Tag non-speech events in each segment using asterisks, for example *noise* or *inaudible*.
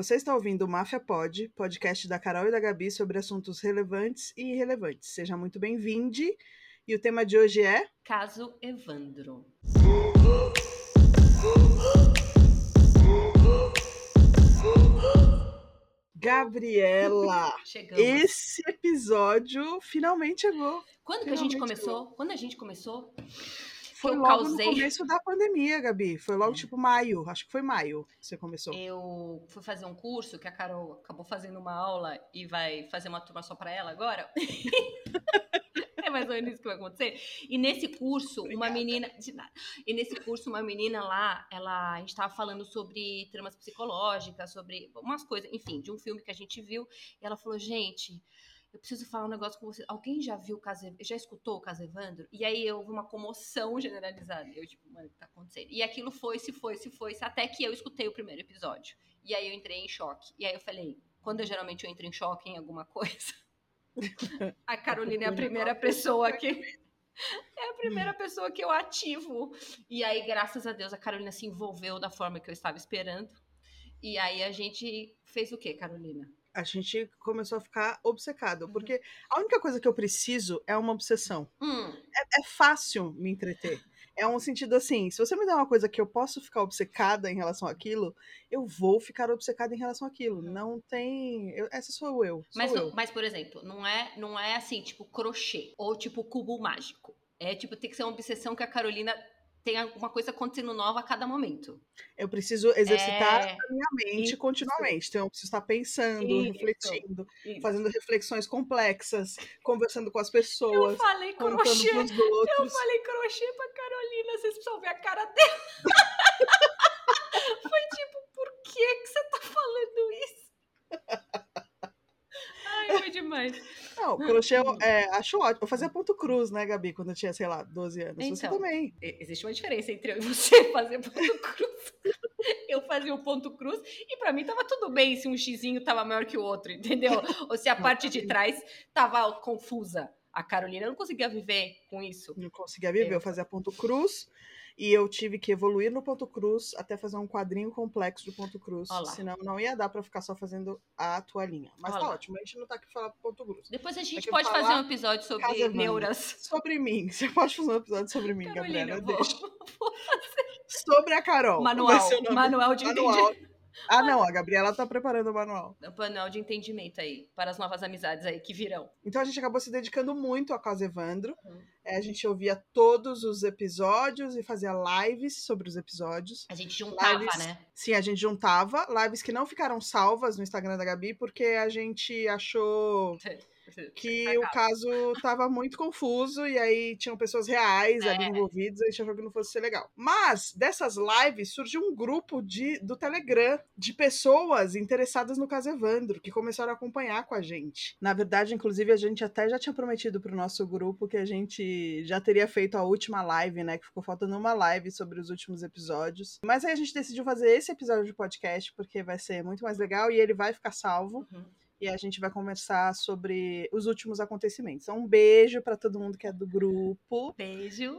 Você está ouvindo o Máfia Pod, podcast da Carol e da Gabi sobre assuntos relevantes e irrelevantes. Seja muito bem-vindo. E o tema de hoje é. Caso Evandro. Gabriela, Chegamos. esse episódio finalmente chegou. Quando que a gente finalmente começou? Quando a gente começou? Foi eu logo causei. no começo da pandemia, Gabi. Foi logo É. tipo maio. Acho que foi maio que você começou. Eu fui fazer um curso que a Carol acabou fazendo uma aula e vai fazer uma turma só pra ela agora. *laughs* é mais ou menos isso que vai acontecer. E nesse curso, uma Obrigada. menina. de nada. E nesse curso, uma menina lá, ela, a gente tava falando sobre tramas psicológicas, sobre umas coisas, enfim, de um filme que a gente viu. E ela falou, gente. Eu preciso falar um negócio com você. Alguém já viu o caso, já escutou o caso Evandro? E aí houve uma comoção generalizada. Eu, tipo, mano, o que tá acontecendo? E aquilo foi, se foi, se foi, se até que eu escutei o primeiro episódio. E aí eu entrei em choque. E aí eu falei, quando eu geralmente eu entro em choque em alguma coisa, *laughs* a Carolina é a primeira pessoa que. É a primeira pessoa que eu ativo. E aí, graças a Deus, a Carolina se envolveu da forma que eu estava esperando. E aí a gente fez o quê, Carolina? A gente começou a ficar obcecado. Uhum. Porque a única coisa que eu preciso é uma obsessão. Hum, é fácil me entreter. É um sentido assim, se você me der uma coisa que eu posso ficar obcecada em relação àquilo, eu vou ficar obcecada em relação àquilo. Não tem. eu- essa sou eu. Sou Mas, eu. mas, por exemplo, não é, não é assim, tipo, crochê ou tipo cubo mágico. É tipo, tem que ser uma obsessão que a Carolina tem alguma coisa acontecendo nova a cada momento. Eu preciso exercitar É, a minha mente isso. continuamente. Então, eu preciso estar pensando, Isso. refletindo, isso. fazendo reflexões complexas, *laughs* conversando com as Eu pessoas, falei contando crochê. Eu falei crochê pra Carolina, vocês precisam ver a cara dela. *laughs* Foi tipo, por que que você tá falando isso? *laughs* Foi demais. Não, crochê eu é, acho ótimo. Eu fazia ponto cruz, né, Gabi, quando eu tinha, sei lá, 12 anos. Você Então. também. E- Existe uma diferença entre eu e você *laughs* fazer ponto cruz. *laughs* Eu fazia o ponto cruz e pra mim tava tudo bem se um xizinho tava maior que o outro, entendeu? Ou se a parte de trás tava confusa. A Carolina não conseguia viver com isso. Não conseguia viver, eu fazia ponto cruz e eu tive que evoluir no ponto cruz até fazer um quadrinho complexo de ponto cruz, Ó lá. senão não ia dar pra ficar só fazendo a toalhinha. Mas Ó tá ótimo, a gente não tá aqui falando ponto cruz. Depois a gente Daqui pode pra fazer um episódio sobre neuras. Sobre mim, *laughs* você pode fazer um episódio sobre mim, Carolina, Gabriela, vou- deixa. Sobre a Carol. Manual, manual de Manual. Ah, não, a Gabriela tá preparando o manual. Manual de entendimento aí, para as novas amizades aí que virão. Então a gente acabou se dedicando muito a Casa Evandro. Uhum. É, a gente ouvia todos os episódios e fazia lives sobre os episódios. A gente juntava, Lives. né? Sim, a gente juntava lives que não ficaram salvas no Instagram da Gabi, porque a gente achou *laughs* *laughs* que o caso tava muito confuso e aí tinham pessoas reais ali É. envolvidas e a gente achou que não fosse ser legal. Mas dessas lives surgiu um grupo de, do Telegram de pessoas interessadas no caso Evandro, que começaram a acompanhar com a gente. Na verdade, inclusive, a gente até já tinha prometido pro nosso grupo que a gente já teria feito a última live, né? Que ficou faltando uma live sobre os últimos episódios. Mas aí a gente decidiu fazer esse episódio de podcast porque vai ser muito mais legal e ele vai ficar salvo Uhum. E a gente vai conversar sobre os últimos acontecimentos. Então, um beijo para todo mundo que é do grupo. Beijo.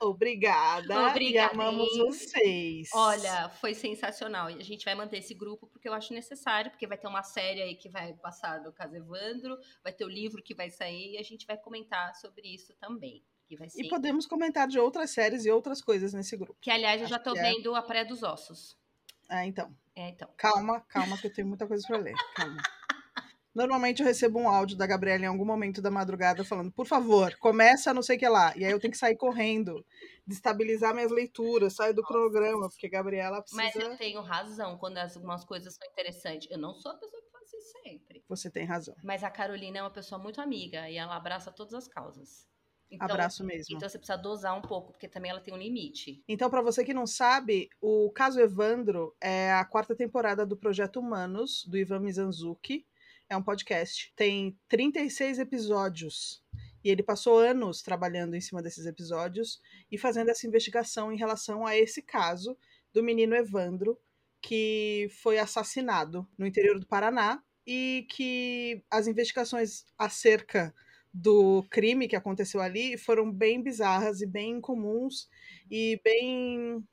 Obrigada. Obrigada, E amamos vocês. Olha, foi sensacional. E a gente vai manter esse grupo porque eu acho necessário, porque vai ter uma série aí que vai passar do caso Evandro, vai ter o livro que vai sair e a gente vai comentar sobre isso também. Ser. E podemos comentar de outras séries e outras coisas nesse grupo. Que, aliás, eu já que é. vendo a Praia dos Ossos. Ah, então. É, então. Calma, calma, que eu tenho muita coisa para ler. Calma. Normalmente eu recebo um áudio da Gabriela em algum momento da madrugada falando, por favor, começa não sei o que lá. E aí eu tenho que sair correndo, destabilizar minhas leituras, sair do cronograma, porque a Gabriela Mas precisa. eu tenho razão quando as- algumas coisas são interessantes. Eu não sou a pessoa que faz isso sempre. Você tem razão. Mas a Carolina é uma pessoa muito amiga e ela abraça todas as causas. Então, Abraço mesmo. Então você precisa dosar um pouco, porque também ela tem um limite. Então, para você que não sabe, o Caso Evandro é a quarta temporada do Projeto Humanos, do Ivan Mizanzuki. É um podcast. Tem 36 episódios. E ele passou anos trabalhando em cima desses episódios e fazendo essa investigação em relação a esse caso do menino Evandro, que foi assassinado no interior do Paraná e que as investigações acerca do crime que aconteceu ali foram bem bizarras e bem incomuns e bem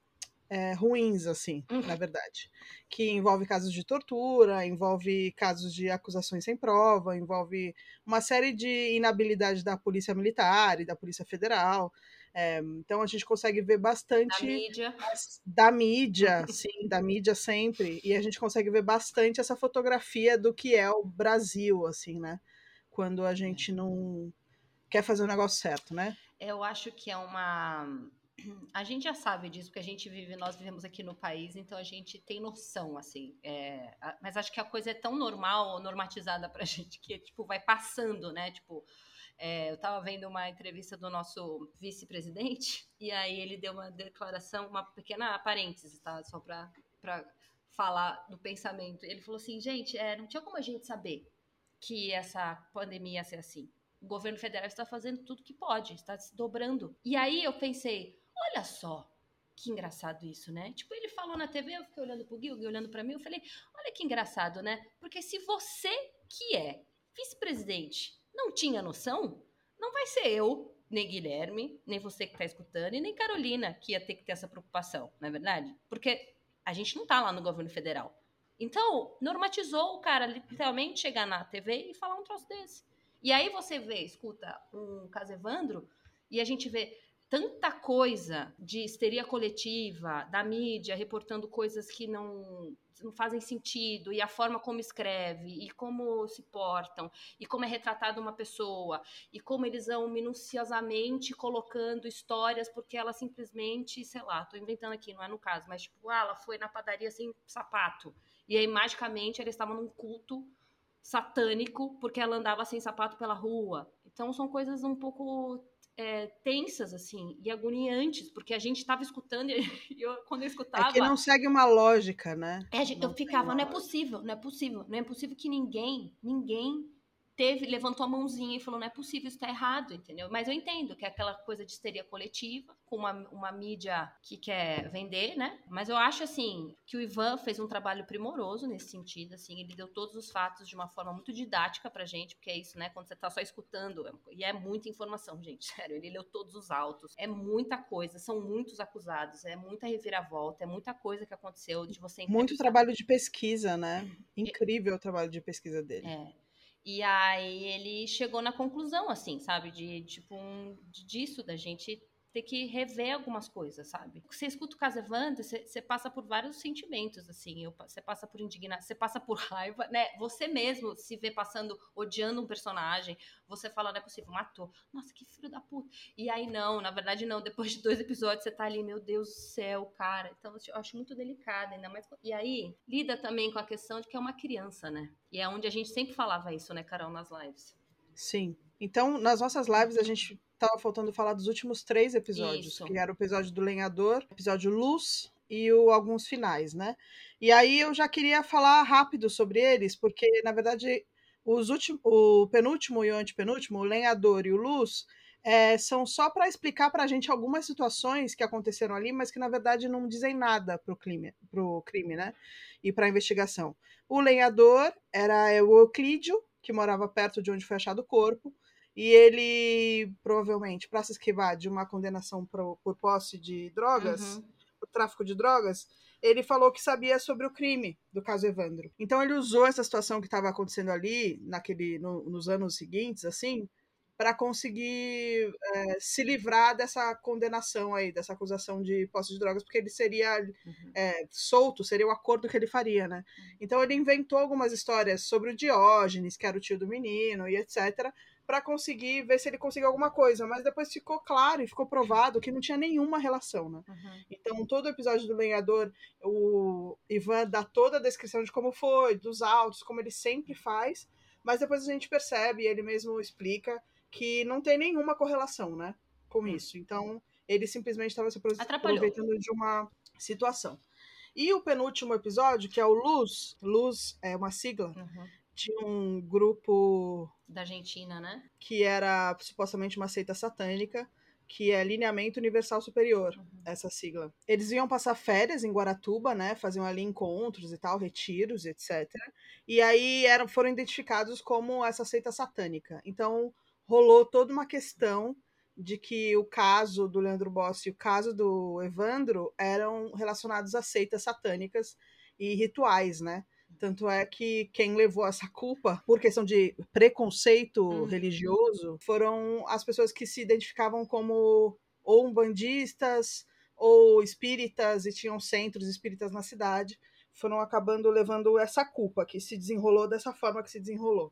é, ruins, assim, uhum. na verdade. Que envolve casos de tortura, envolve casos de acusações sem prova, envolve uma série de inabilidade da Polícia Militar e da Polícia Federal. É, então a gente consegue ver bastante. Da mídia. Da mídia, sim, da mídia sempre. E a gente consegue ver bastante essa fotografia do que é o Brasil, assim, né? Quando a gente não quer fazer o negócio certo, né? Eu acho que é uma a gente já sabe disso, porque a gente vive, nós vivemos aqui no país, então a gente tem noção, assim. É, mas acho que a coisa é tão normal, normatizada pra *laughs* gente, que, tipo, vai passando, né? Tipo, é, eu estava vendo uma entrevista do nosso vice-presidente, *laughs* e aí ele deu uma declaração, uma pequena parêntese, tá? Só para falar do pensamento. Ele falou assim, gente, é, não tinha como a gente saber que essa pandemia ia ser assim. O governo federal está fazendo tudo que pode, está se dobrando. E aí eu pensei, olha só, que engraçado isso, né? Tipo, ele falou na TV, eu fiquei olhando pro o Gui olhando para mim, eu falei, olha que engraçado, né? Porque se você, que é vice-presidente, não tinha noção, não vai ser eu, nem Guilherme, nem você que tá escutando, e nem Carolina, que ia ter que ter essa preocupação, não é verdade? Porque a gente não tá lá no governo federal. Então, normatizou o cara literalmente chegar na TV e falar um troço desse. E aí você vê, escuta um caso Evandro, e a gente vê tanta coisa de histeria coletiva, da mídia reportando coisas que não, não fazem sentido, e a forma como escreve, e como se portam, e como é retratada uma pessoa, e como eles vão minuciosamente colocando histórias, porque ela simplesmente, sei lá, tô inventando aqui, não é no caso, mas tipo, ah, ela foi na padaria sem sapato, e aí magicamente eles estavam num culto satânico porque ela andava sem sapato pela rua. Então são coisas um pouco é, tensas, assim, e agoniantes, porque a gente estava escutando *laughs* e eu, quando eu escutava. É que não segue uma lógica, né? É, eu ficava, não é possível, não é possível, não é possível que ninguém, ninguém teve, levantou a mãozinha e falou: não é possível, isso está errado, entendeu? Mas eu entendo que é aquela coisa de histeria coletiva, com uma, uma mídia que quer vender, né? Mas eu acho, assim, que o Ivan fez um trabalho primoroso nesse sentido, assim, ele deu todos os fatos de uma forma muito didática pra gente, porque é isso, né? Quando você tá só escutando, é e é muita informação, gente, *laughs* sério, ele leu todos os autos, é muita coisa, são muitos acusados, é muita reviravolta, é muita coisa que aconteceu de você Muito trabalho de pesquisa, né? Incrível o trabalho de pesquisa dele. É. E aí ele chegou na conclusão, assim, sabe? De tipo, um, disso, da gente ter que rever algumas coisas, sabe? Você escuta o caso Evandro, você, você passa por vários sentimentos, assim. Eu, você passa por indignação, você passa por *laughs* raiva, né? Você mesmo se vê passando, odiando um personagem. Você fala, não é possível, matou. Nossa, que filho da puta. E aí, não, na verdade, não. Depois de dois episódios, você tá ali, meu Deus do céu, cara. Então, eu acho muito delicado, ainda mais. E aí, lida também com a questão de que é uma criança, né? E é onde a gente sempre falava isso, né, Carol, nas lives. Sim. Então, nas nossas lives, a gente tava faltando falar dos últimos três episódios, Isso. que era o episódio do Lenhador, episódio Luz e o alguns finais, né? E aí eu já queria falar rápido sobre eles, porque na verdade os últimos, o penúltimo e o antepenúltimo, o Lenhador e o Luz, é, são só para explicar para a gente algumas situações que aconteceram ali, mas que na verdade não dizem nada pro crime, pro crime, né? E para a investigação. O lenhador era o Euclídio, que morava perto de onde foi achado o corpo. E ele, provavelmente, para se esquivar de uma condenação por, por posse de drogas, uhum. por tráfico de drogas, ele falou que sabia sobre o crime do caso Evandro. Então ele usou essa situação que estava acontecendo ali, naquele, no, nos anos seguintes, assim, para conseguir é, se livrar dessa condenação aí, dessa acusação de posse de drogas, porque ele seria uhum. é, solto, seria o acordo que ele faria, né? Uhum. Então ele inventou algumas histórias sobre o Diógenes, que era o tio do menino, e etc., para conseguir ver se ele conseguiu alguma coisa, mas depois ficou claro e ficou provado que não tinha nenhuma relação, né? Uhum. Então, todo o episódio do Lenhador, o Ivan dá toda a descrição de como foi, dos autos, como ele sempre faz, mas depois a gente percebe, ele mesmo explica que não tem nenhuma correlação, né, com uhum. isso. Então, ele simplesmente estava se aproveitando de uma situação. E o penúltimo episódio, que é o Luz, Luz é uma sigla, uhum tinha um grupo. Da Argentina, né? Que era supostamente uma seita satânica, que é Lineamento Universal Superior, uhum. essa sigla. Eles iam passar férias em Guaratuba, né? Faziam ali encontros e tal, retiros, etc. E aí eram, foram identificados como essa seita satânica. Então rolou toda uma questão de que o caso do Leandro Bossi e o caso do Evandro eram relacionados a seitas satânicas e rituais, né? Tanto é que quem levou essa culpa por questão de preconceito uhum. religioso foram as pessoas que se identificavam como ou umbandistas ou espíritas e tinham centros espíritas na cidade, foram acabando levando essa culpa que se desenrolou dessa forma que se desenrolou.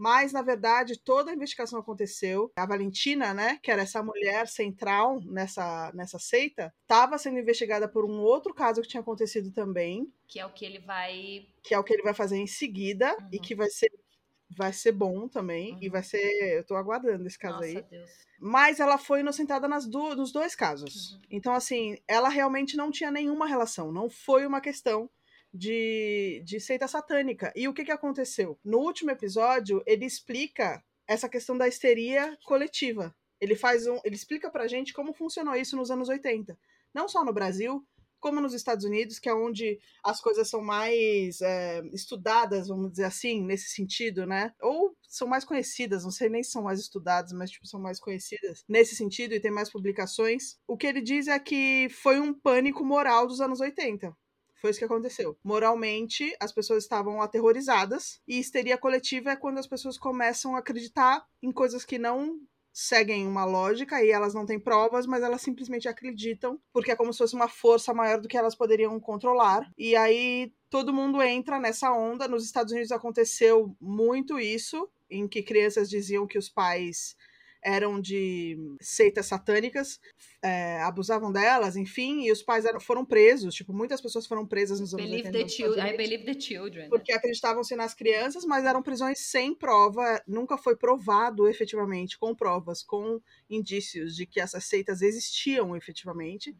Mas, na verdade, toda a investigação aconteceu. A Valentina, né, que era essa mulher central nessa, nessa seita, estava sendo investigada por um outro caso que tinha acontecido também. Que é o que ele vai. Que é o que ele vai fazer em seguida uhum. e que vai ser vai ser bom também. Uhum. E vai ser. Eu tô aguardando esse caso Nossa, aí. Deus. Mas ela foi inocentada nas do, nos dois casos. Uhum. Então, assim, ela realmente não tinha nenhuma relação. Não foi uma questão de, de seita satânica. E o que, que aconteceu? No último episódio, ele explica essa questão da histeria coletiva. Ele faz um, ele explica pra gente como funcionou isso nos anos 80. Não só no Brasil, como nos Estados Unidos, que é onde as coisas são mais é, estudadas, vamos dizer assim, nesse sentido, né? Ou são mais conhecidas, não sei nem se são mais estudadas, mas tipo, são mais conhecidas nesse sentido e tem mais publicações. O que ele diz é que foi um pânico moral dos anos 80. Foi isso que aconteceu. Moralmente, as pessoas estavam aterrorizadas e histeria coletiva é quando as pessoas começam a acreditar em coisas que não seguem uma lógica e elas não têm provas, mas elas simplesmente acreditam, porque é como se fosse uma força maior do que elas poderiam controlar. E aí todo mundo entra nessa onda. Nos Estados Unidos aconteceu muito isso, em que crianças diziam que os pais eram de seitas satânicas, é, abusavam delas, enfim, e os pais eram, foram presos. Tipo, muitas pessoas foram presas nos anos believe 80. The children, I believe the children. Porque acreditavam-se nas crianças, mas eram prisões sem prova. Nunca foi provado efetivamente, com provas, com indícios de que essas seitas existiam efetivamente.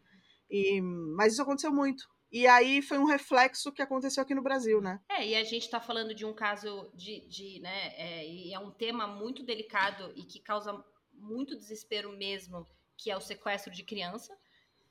E, mas isso aconteceu muito. E aí foi um reflexo que aconteceu aqui no Brasil, né? É, e a gente está falando de um caso de, de né, é, e é um tema muito delicado e que causa muito desespero mesmo, que é o sequestro de criança,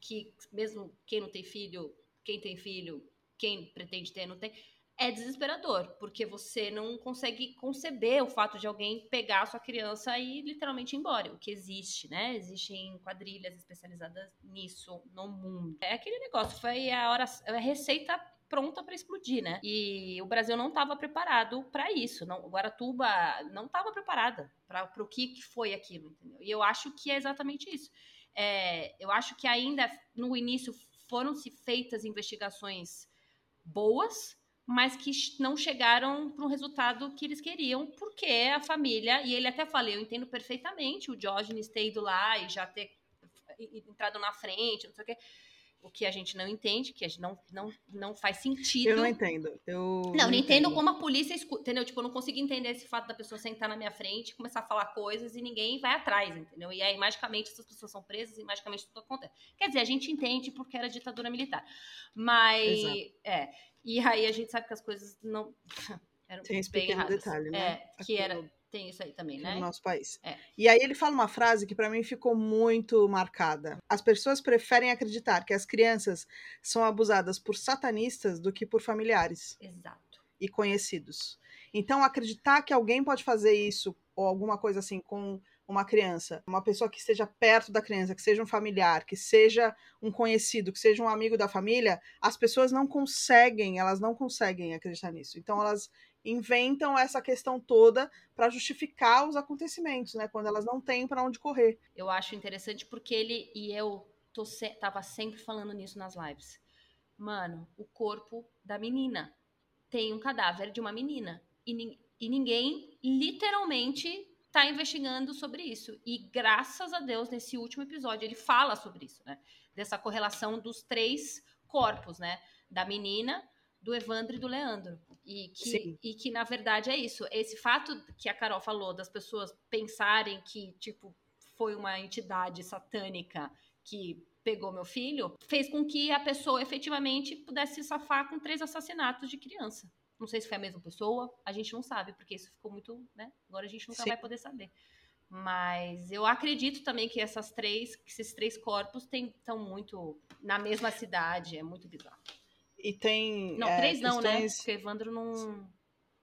que mesmo quem não tem filho, quem tem filho, quem pretende ter, não tem, é desesperador, porque você não consegue conceber o fato de alguém pegar a sua criança e literalmente ir embora, o que existe, né? Existem quadrilhas especializadas nisso no mundo. É aquele negócio, foi a hora, a receita pronta para explodir, né? E o Brasil não estava preparado para isso. Não, Guaratuba não estava preparada para o que, que foi aquilo, entendeu? E eu acho que é exatamente isso. É, eu acho que ainda no início foram se feitas investigações boas, mas que não chegaram para o resultado que eles queriam, porque a família, e ele até falou, eu entendo perfeitamente o Diógenes ter ido lá e já ter entrado na frente, não sei o quê o que a gente não entende, que a gente não, não, não faz sentido. Eu não entendo. Eu não, não, entendo, entendo como a polícia escuta, entendeu? Tipo, eu não consigo entender esse fato da pessoa sentar na minha frente, começar a falar coisas e ninguém vai atrás, entendeu? E aí, magicamente, essas pessoas são presas e magicamente tudo acontece. Quer dizer, a gente entende porque era ditadura militar. Mas, Exato. é. E aí a gente sabe que as coisas não *laughs* eram esse bem erradas. detalhe, né? É, que era tem isso aí também, né? No nosso país. É. E aí ele fala uma frase que para mim ficou muito marcada. As pessoas preferem acreditar que as crianças são abusadas por satanistas do que por familiares. Exato. E conhecidos. Então acreditar que alguém pode fazer isso ou alguma coisa assim com uma criança, uma pessoa que esteja perto da criança, que seja um familiar, que seja um conhecido, que seja um amigo da família, as pessoas não conseguem, elas não conseguem acreditar nisso. Então elas inventam essa questão toda para justificar os acontecimentos, né? Quando elas não têm para onde correr. Eu acho interessante porque ele e eu tô se, tava sempre falando nisso nas lives. Mano, o corpo da menina tem um cadáver de uma menina e, e ninguém literalmente tá investigando sobre isso. E graças a Deus nesse último episódio ele fala sobre isso, né? Dessa correlação dos três corpos, né? Da menina, do Evandro e do Leandro. E que, e que, na verdade, é isso. Esse fato que a Carol falou das pessoas pensarem que, tipo, foi uma entidade satânica que pegou meu filho, fez com que a pessoa efetivamente pudesse se safar com três assassinatos de criança. Não sei se foi a mesma pessoa, a gente não sabe, porque isso ficou muito, né? Agora a gente nunca Sim. vai poder saber. Mas eu acredito também que essas três, que esses três corpos estão muito na mesma cidade, é muito bizarro. E tem. Não, é, três não, né? Porque Evandro não.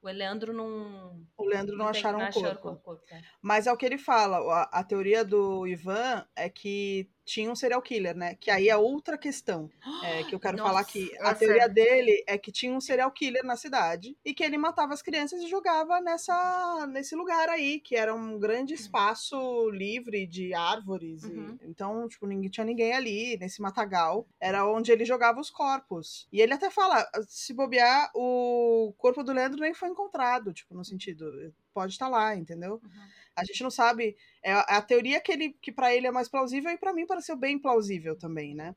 O Leandro não. O Leandro não, não acharam o corpo. corpo, é. Mas é o que ele fala. A, a teoria do Ivan é que tinha um serial killer, né? Que aí é outra questão é, que eu quero *gasps* falar Nossa, aqui. A teoria é- dele é que tinha um serial killer na cidade e que ele matava as crianças e jogava nessa, nesse lugar aí, que era um grande espaço livre de árvores. e- Uhum. então, tipo, ninguém tinha ninguém ali, nesse matagal. Era onde ele jogava os corpos. E ele até fala: se bobear, o corpo do Leandro nem foi encontrado, tipo, no sentido, pode estar lá, entendeu? Uhum. A gente não sabe. É a a teoria que, ele, que para ele é mais plausível e para mim pareceu bem plausível também, né?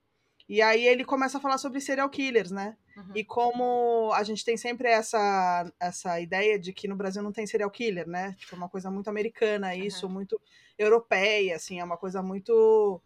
E aí ele começa a falar sobre serial killers, né? Uhum. E como a gente tem sempre essa, essa ideia de que no Brasil não tem serial killer, né? Tipo, é uma coisa muito americana isso, muito europeia, assim, é uma coisa muito.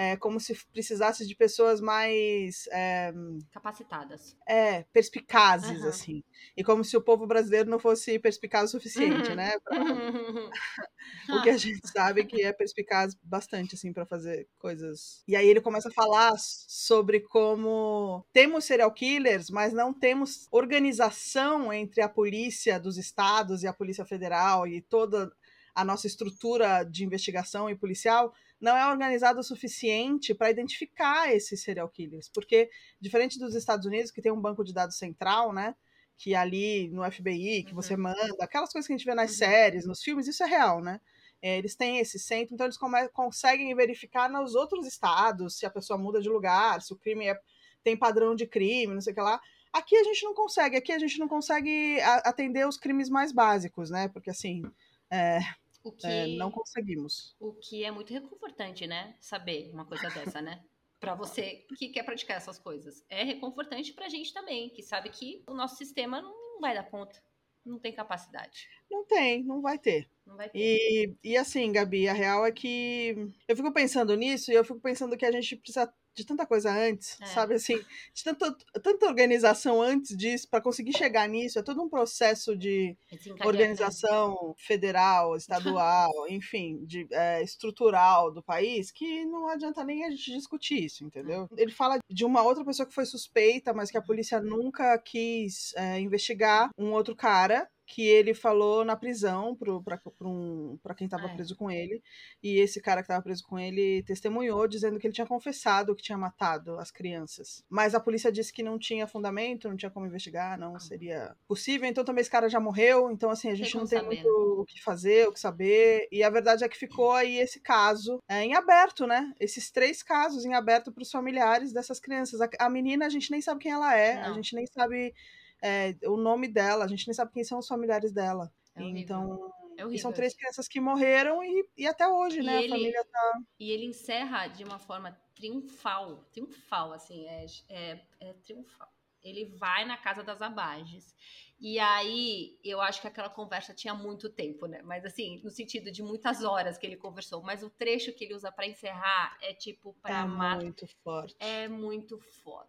É, como se precisasse de pessoas mais é, Capacitadas. é, perspicazes, Aham. assim. E como se o povo brasileiro não fosse perspicaz o suficiente, Uhum. né? Pra- *laughs* o que a gente sabe que é perspicaz bastante, assim, para fazer coisas. E aí ele começa a falar sobre como temos serial killers, mas não temos organização entre a polícia dos estados e a polícia federal e toda a nossa estrutura de investigação e policial não é organizada o suficiente para identificar esses serial killers, porque diferente dos Estados Unidos que tem um banco de dados central, né? Que ali no FBI, que você manda, aquelas coisas que a gente vê nas Uhum. séries, nos filmes, isso é real, né? É, eles têm esse centro, então eles conseguem verificar nos outros estados se a pessoa muda de lugar, se o crime é- tem padrão de crime, não sei o que lá. Aqui a gente não consegue, aqui a gente não consegue atender os crimes mais básicos, né? Porque assim, é, O que, é, não conseguimos. o que é muito reconfortante, né? Saber uma coisa dessa, né? Pra você que quer praticar essas coisas. É reconfortante pra gente também, que sabe que o nosso sistema não vai dar conta. Não tem capacidade. Não tem, não vai ter. Não vai ter. E, e assim, Gabi, a real é que eu fico pensando nisso e eu fico pensando que a gente precisa de tanta coisa antes, É. sabe assim, de tanto, tanta organização antes disso para conseguir chegar nisso, é todo um processo de Desencadear- organização federal, estadual, *laughs* enfim, de, é, estrutural do país, que não adianta nem a gente discutir isso, entendeu? Ele fala de uma outra pessoa que foi suspeita, mas que a polícia nunca quis é, investigar, um outro cara que ele falou na prisão pra, um, quem estava É. preso com ele, e esse cara que estava preso com ele testemunhou, dizendo que ele tinha confessado que tinha matado as crianças. Mas a polícia disse que não tinha fundamento, não tinha como investigar, não seria possível. Então também esse cara já morreu, então assim, a gente não tem saber, muito o que fazer, o que saber. E a verdade é que ficou aí esse caso é, em aberto, né? Esses três casos em aberto para os familiares dessas crianças. A, a menina, a gente nem sabe quem ela é, a Não. gente nem sabe é, o nome dela, a gente nem sabe quem são os familiares dela. É então, É e são três crianças que morreram e, e até hoje, E né? ele- A família tá. E ele encerra de uma forma triunfal. Triunfal, assim, é, é, é triunfal. Ele vai na casa das abages. E aí, eu acho que aquela conversa tinha muito tempo, né? Mas assim, no sentido de muitas horas que ele conversou. Mas o trecho que ele usa pra encerrar é tipo pra É matar. muito forte. É muito foda.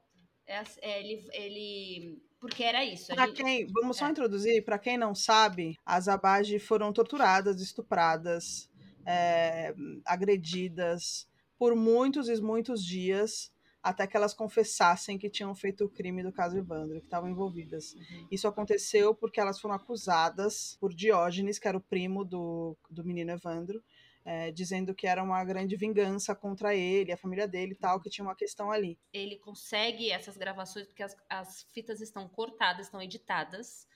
É, é, ele, ele. Porque era isso. Pra gente- quem, vamos só é. introduzir, para quem não sabe, as Abage foram torturadas, estupradas, é, agredidas por muitos e muitos dias até que elas confessassem que tinham feito o crime do caso Evandro, que estavam envolvidas. Uhum. Isso aconteceu porque elas foram acusadas por Diógenes, que era o primo do, do menino Evandro, é, dizendo que era uma grande vingança contra ele, a família dele e tal, que tinha uma questão ali. ele consegue essas gravações porque as, as fitas estão cortadas, estão editadas,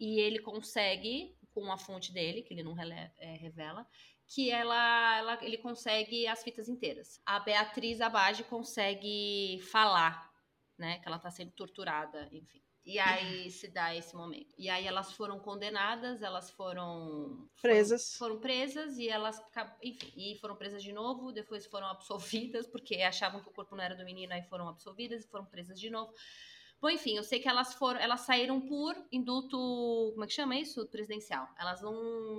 e ele consegue, com a fonte dele, que ele não rele- é, revela, que ela, ela- ele consegue as fitas inteiras. A Beatriz Abage consegue falar, né, que ela está sendo torturada, enfim. E aí se dá esse momento. E aí elas foram condenadas, elas foram Presas. Foram, foram presas e elas, enfim, e foram presas de novo, depois foram absolvidas porque achavam que o corpo não era do menino, aí foram absolvidas e foram presas de novo. Bom, enfim, eu sei que elas foram, elas saíram por indulto, como é que chama isso? Presidencial. Elas não,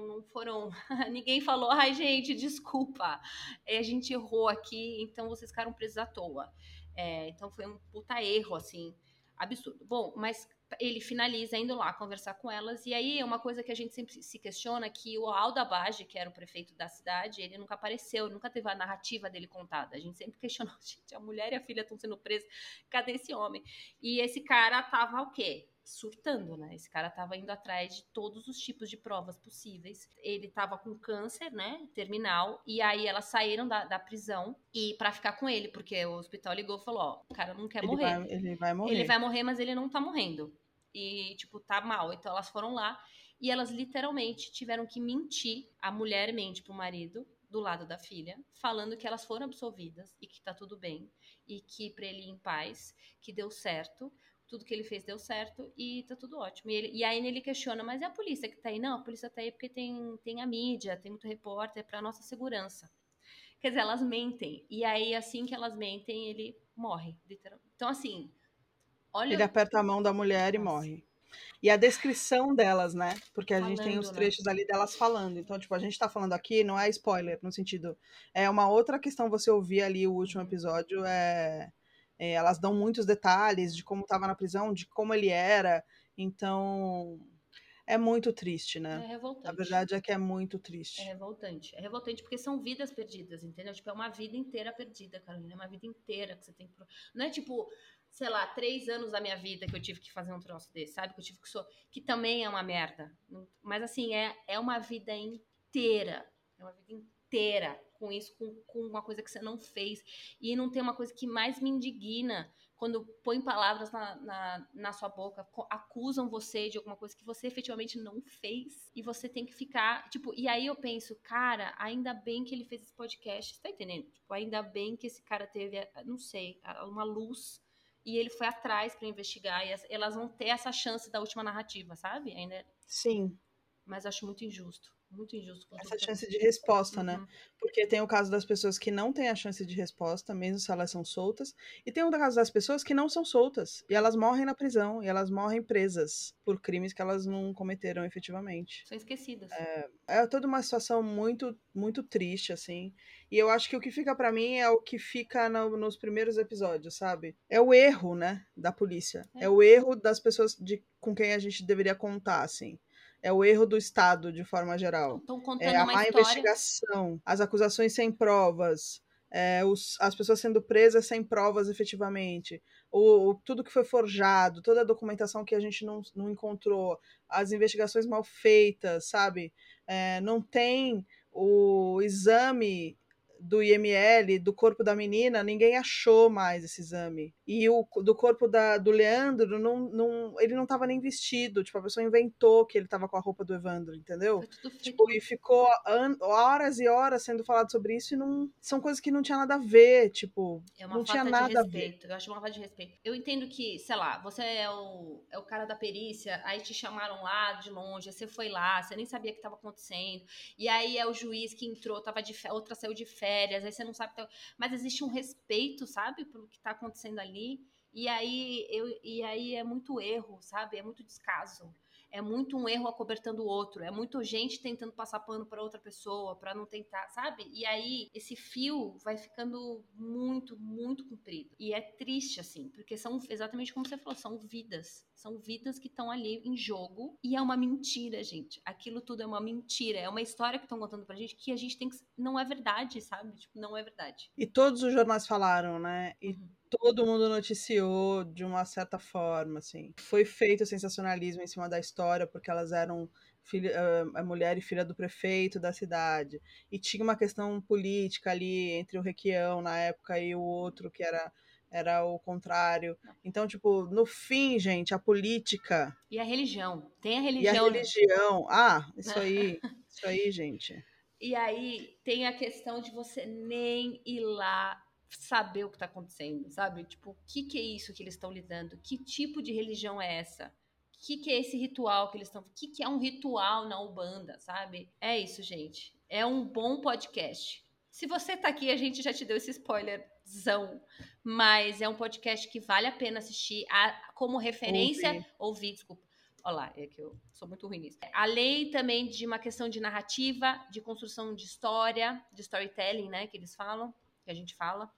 não foram, *laughs* ninguém falou, ai gente, desculpa, é, a gente errou aqui, então vocês ficaram presos à toa. É, então foi um puta erro, assim, absurdo. Bom, mas ele finaliza indo lá conversar com elas, e aí é uma coisa que a gente sempre se questiona, que o Aldo Abage, que era o prefeito da cidade, ele nunca apareceu, nunca teve a narrativa dele contada. A gente sempre *laughs* questionou, gente, a mulher e a filha estão sendo presas, cadê esse homem? E esse cara tava o quê? Surtando, né? Esse cara tava indo atrás de todos os tipos de provas possíveis. Ele tava com câncer, né? Terminal. E aí elas saíram da, da prisão e para ficar com ele, porque o hospital ligou e falou: ó, o cara não quer ele morrer. Vai, ele vai morrer. Ele vai morrer, mas ele não tá morrendo. E, tipo, tá mal. Então elas foram lá e elas literalmente tiveram que mentir. A mulher mente pro marido do lado da filha, falando que elas foram absolvidas e que tá tudo bem e que para ele ir em paz, que deu certo, tudo que ele fez deu certo e tá tudo ótimo. E, ele, e aí ele questiona, mas é a polícia que tá aí? Não, a polícia tá aí porque tem, tem a mídia, tem muito repórter, é pra nossa segurança. Quer dizer, elas mentem. E aí, assim que elas mentem, ele morre, literalmente. Então, assim, olha... Ele aperta a mão da mulher nossa. e morre. E a descrição delas, né? Porque a Falando, gente tem os né? trechos ali delas falando. Então, tipo, a gente tá falando aqui, não é spoiler, no sentido. É uma outra questão você ouvir ali o último Uhum. episódio. É, é, elas dão muitos detalhes de como tava na prisão, de como ele era. Então. É muito triste, É né? revoltante. A verdade é que é muito triste. É revoltante. É revoltante porque são vidas perdidas, entendeu? Tipo, é uma vida inteira perdida, Carolina. É uma vida inteira que você tem que. Não é tipo, sei lá, três anos da minha vida que eu tive que fazer um troço desse, sabe? Que eu tive que. So... Que também é uma merda. Mas assim, é, é uma vida inteira. É uma vida inteira com isso, com, com uma coisa que você não fez. E não tem uma coisa que mais me indigna quando põe palavras na, na, na sua boca, acusam você de alguma coisa que você efetivamente não fez, e você tem que ficar, tipo, e aí eu penso, cara, ainda bem que ele fez esse podcast, você tá entendendo? Tipo, ainda bem que esse cara teve, eh, não sei, uma luz, e ele foi atrás pra investigar, e as- elas vão ter essa chance da última narrativa, sabe? Ainda, Sim, mas acho muito injusto, muito injusto. com essa chance de resposta, né? Uhum. Porque tem o caso das pessoas que não têm a chance de resposta, mesmo se elas são soltas, e tem o caso das pessoas que não são soltas, e elas morrem na prisão, e elas morrem presas por crimes que elas não cometeram efetivamente. São esquecidas. É toda uma situação muito, muito triste, assim. E eu acho que o que fica pra mim é o que fica no- nos primeiros episódios, sabe? É o erro, né, da polícia. É, É. o erro das pessoas de, com quem a gente deveria contar, assim. É o erro do Estado, de forma geral. É a má história. investigação, as acusações sem provas, é, os- as pessoas sendo presas sem provas efetivamente, o, o- tudo que foi forjado, toda a documentação que a gente não, não encontrou, as investigações mal feitas, sabe? É, não tem o exame do IML do corpo da menina, ninguém achou mais esse exame. E o do corpo da, do Leandro, não, não, ele não estava nem vestido. Tipo, a pessoa inventou que ele estava com a roupa do Evandro, entendeu? Tipo, e ficou horas e horas sendo falado sobre isso e não são coisas que não tinha nada a ver, tipo, É uma não tinha nada de a ver. respeito. Eu acho uma falta de respeito. Eu entendo que, sei lá, você é o, é o cara da perícia, aí te chamaram lá de longe, você foi lá, você nem sabia o que estava acontecendo. E aí é o juiz que entrou, tava de outra saiu de férias, aí você não sabe. o que tá- Mas existe um respeito, sabe, pelo que tá acontecendo ali. E aí, eu, e aí é muito erro, sabe? É muito descaso. É muito um erro acobertando o outro. É muito gente tentando passar pano para outra pessoa, para não tentar, sabe? E aí esse fio vai ficando muito, muito comprido. E é triste, assim, porque são exatamente como você falou, são vidas. São vidas que estão ali em jogo. E é uma mentira, gente. Aquilo tudo é uma mentira. É uma história que estão contando pra gente que a gente tem que. Não é verdade, sabe? Tipo, não é verdade. E todos os jornais falaram, né? E Uhum. Todo mundo noticiou de uma certa forma, assim. Foi feito sensacionalismo em cima da história, porque elas eram filha, ah, a mulher e filha do prefeito da cidade. E tinha uma questão política ali entre o Requião na época e o outro que era era o contrário. Então, tipo, no fim, gente, a política E a religião. Tem a e a religião. né? religião. Ah, isso aí, *laughs* isso aí, gente. E aí tem a questão de você nem ir lá saber o que tá acontecendo, sabe? Tipo, o que, que é isso que eles estão lidando? Que tipo de religião é essa? O que, que é esse ritual que eles estão. O que, que é um ritual na Ubanda, sabe? É isso, gente. É um bom podcast. Se você tá aqui, a gente já te deu esse spoilerzão. Mas é um podcast que vale a pena assistir a- como referência. Ouvir. Ouvir, desculpa. Olha lá, é que eu sou muito ruim nisso. Além também de uma questão de narrativa, de construção de história, de storytelling, né, que eles falam, que a gente fala.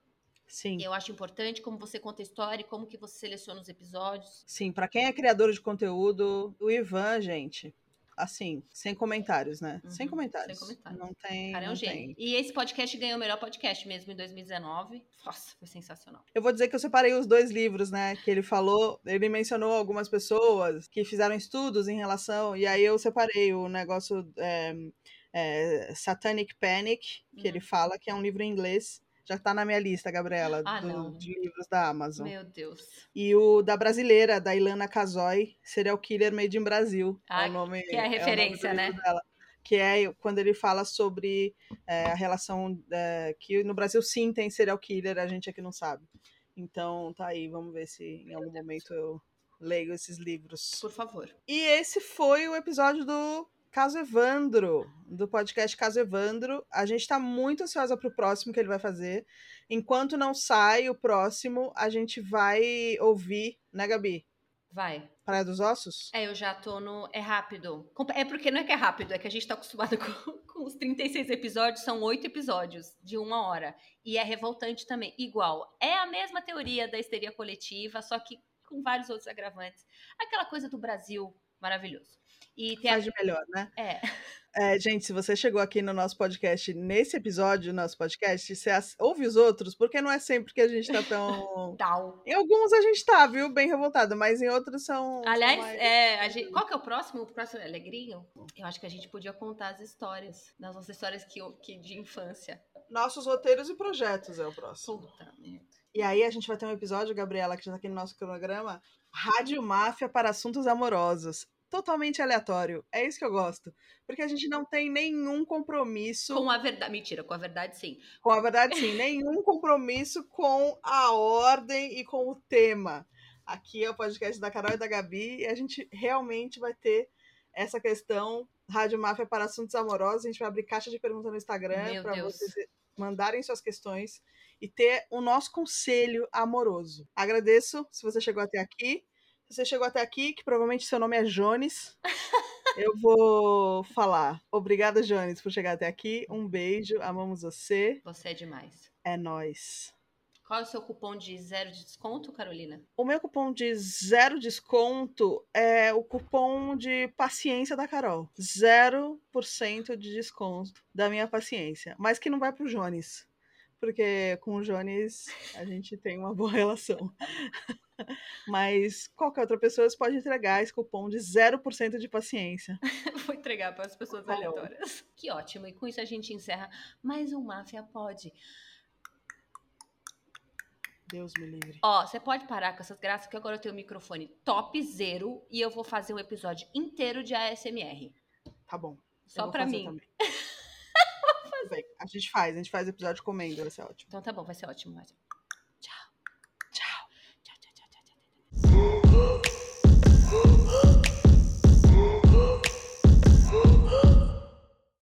Sim. Eu acho importante como você conta a história e como que você seleciona os episódios. Sim, para quem é criador de conteúdo, o Ivan, gente, assim, sem comentários, né? Uhum, sem comentários. sem comentários. Não tem. Cara, é um gênio. tem. E esse podcast ganhou o melhor podcast mesmo em 2019. Nossa, foi sensacional. Eu vou dizer que eu separei os dois livros, né? Que ele falou, ele mencionou algumas pessoas que fizeram estudos em relação, e aí eu separei o negócio é, é, Satanic Panic, que Hum. ele fala, que é um livro em inglês. Já tá na minha lista, Gabriela, Ah, do- de livros da Amazon. Meu Deus. E o da brasileira, da Ilana Casoy, Serial Killer Made in Brasil. Ah, é o nome, que é a do referência, livro né? dela. Que é quando ele fala sobre é, a relação é, que no Brasil sim tem serial killer, a gente aqui não sabe. Então tá aí, vamos ver se em algum momento eu leio esses livros. Por favor. E esse foi o episódio do Caso Evandro, do podcast Caso Evandro. A gente tá muito ansiosa pro próximo que ele vai fazer. Enquanto não sai o próximo, a gente vai ouvir, né, Gabi? Vai. Praia dos Ossos? É, eu já tô no. É rápido. É porque não é que é rápido, é que a gente tá acostumado *laughs* com, com os 36 episódios, são oito episódios de uma hora. E é revoltante também. Igual. É a mesma teoria da histeria coletiva, só que com vários outros agravantes. Aquela coisa do Brasil maravilhoso. E tem a. Faz de melhor, né? É, É, gente, se você chegou aqui no nosso podcast, nesse episódio do nosso podcast, você ouve os outros, porque não é sempre que a gente tá tão. tal. Em alguns a gente tá, viu? Bem revoltado, mas em outros são. são Aliás, mais- é, a gente- qual que é o próximo? O próximo é Alegrinho? Eu acho que a gente podia contar as histórias, das nossas histórias que, que de infância. Nossos roteiros e projetos é o próximo. Puta merda. E aí a gente vai ter um episódio, Gabriela, que já tá aqui no nosso cronograma, Rádio Máfia para Assuntos Amorosos. Totalmente aleatório. É isso que eu gosto. Porque a gente não tem nenhum compromisso Com a verdade. Mentira, com a verdade sim. com a verdade, sim, nenhum compromisso com a ordem e com o tema. Aqui é o podcast da Carol e da Gabi e a gente realmente vai ter essa questão Rádio Máfia para assuntos amorosos. A gente vai abrir caixa de perguntas no Instagram para vocês mandarem suas questões e ter o nosso conselho amoroso. Agradeço se você chegou até aqui. Se você chegou até aqui, que provavelmente seu nome é Jones, *laughs* eu vou falar. Obrigada, Jones, por chegar até aqui. Um beijo, amamos você. Você é demais. É nóis. Qual é o seu cupom de zero de desconto, Carolina? O meu cupom de zero desconto é o cupom de paciência da Carol. 0% de desconto da minha paciência. Mas que não vai pro Jones. Porque com o Jones a gente tem uma boa relação. *laughs* Mas qualquer outra pessoa pode entregar esse cupom de 0% de paciência. *laughs* Vou entregar para as pessoas Tá aleatórias. Que ótimo. E com isso a gente encerra mais um Máfia Pode. Deus me livre. Ó, você pode parar com essas graças, que agora eu tenho o microfone top zero e eu vou fazer um episódio inteiro de ASMR. Tá bom. Só pra fazer mim. *laughs* bem, A gente faz, a gente faz episódio comendo, vai ser ótimo. Então tá bom, vai ser ótimo. Vai ser.